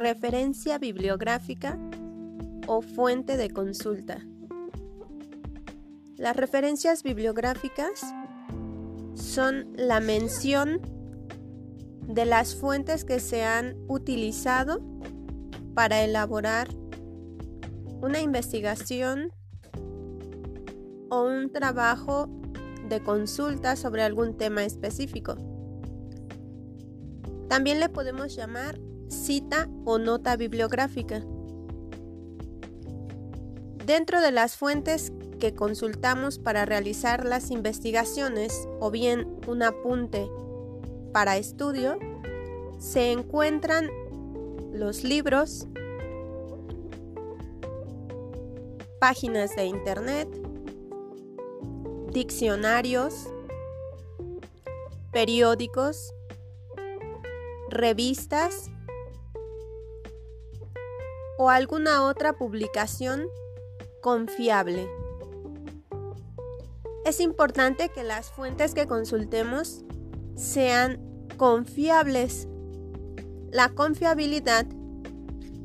Referencia bibliográfica o fuente de consulta. Las referencias bibliográficas son la mención de las fuentes que se han utilizado para elaborar una investigación o un trabajo de consulta sobre algún tema específico. También le podemos llamar cita o nota bibliográfica. Dentro de las fuentes que consultamos para realizar las investigaciones o bien un apunte para estudio, se encuentran los libros, páginas de internet, diccionarios, periódicos, revistas o alguna otra publicación confiable. Es importante que las fuentes que consultemos sean confiables. La confiabilidad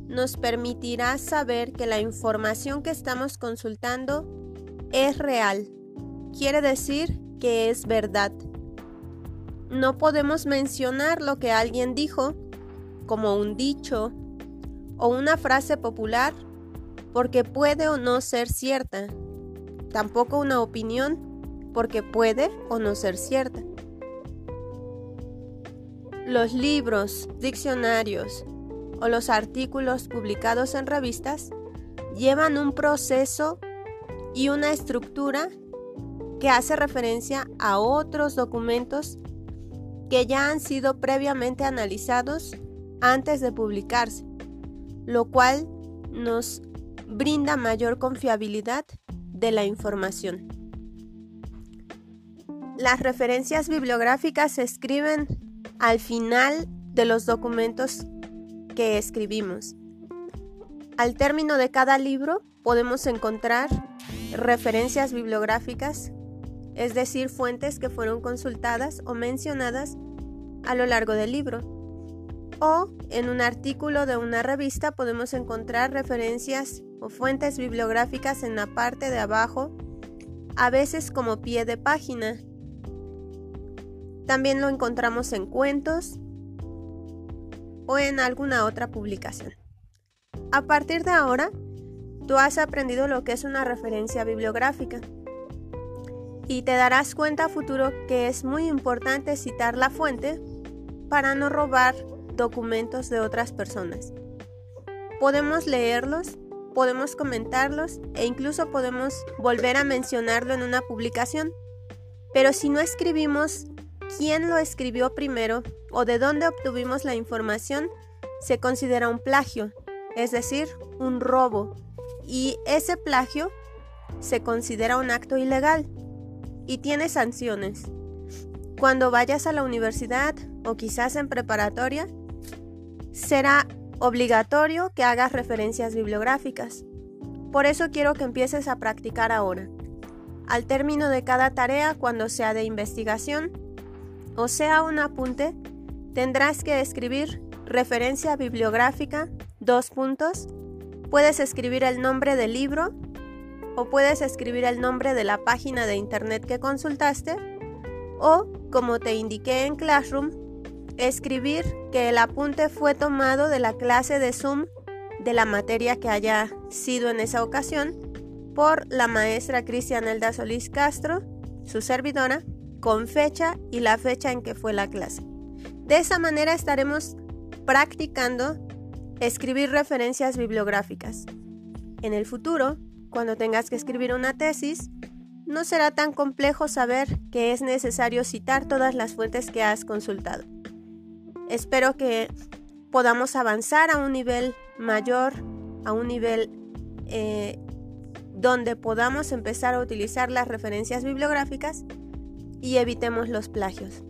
nos permitirá saber que la información que estamos consultando es real. Quiere decir que es verdad. No podemos mencionar lo que alguien dijo como un dicho o una frase popular porque puede o no ser cierta. Tampoco una opinión porque puede o no ser cierta. Los libros, diccionarios o los artículos publicados en revistas llevan un proceso y una estructura que hace referencia a otros documentos que ya han sido previamente analizados antes de publicarse lo cual nos brinda mayor confiabilidad de la información. Las referencias bibliográficas se escriben al final de los documentos que escribimos. Al término de cada libro podemos encontrar referencias bibliográficas, es decir, fuentes que fueron consultadas o mencionadas a lo largo del libro o en un artículo de una revista podemos encontrar referencias o fuentes bibliográficas en la parte de abajo, a veces como pie de página. También lo encontramos en cuentos o en alguna otra publicación. A partir de ahora, tú has aprendido lo que es una referencia bibliográfica y te darás cuenta a futuro que es muy importante citar la fuente para no robar documentos de otras personas. Podemos leerlos, podemos comentarlos e incluso podemos volver a mencionarlo en una publicación. Pero si no escribimos quién lo escribió primero o de dónde obtuvimos la información, se considera un plagio, es decir, un robo. Y ese plagio se considera un acto ilegal y tiene sanciones. Cuando vayas a la universidad o quizás en preparatoria, será obligatorio que hagas referencias bibliográficas. Por eso quiero que empieces a practicar ahora. Al término de cada tarea, cuando sea de investigación o sea un apunte, tendrás que escribir referencia bibliográfica, dos puntos. Puedes escribir el nombre del libro o puedes escribir el nombre de la página de internet que consultaste o, como te indiqué en Classroom, Escribir que el apunte fue tomado de la clase de Zoom de la materia que haya sido en esa ocasión por la maestra Cristianelda Solís Castro, su servidora, con fecha y la fecha en que fue la clase. De esa manera estaremos practicando escribir referencias bibliográficas. En el futuro, cuando tengas que escribir una tesis, no será tan complejo saber que es necesario citar todas las fuentes que has consultado. Espero que podamos avanzar a un nivel mayor, a un nivel eh, donde podamos empezar a utilizar las referencias bibliográficas y evitemos los plagios.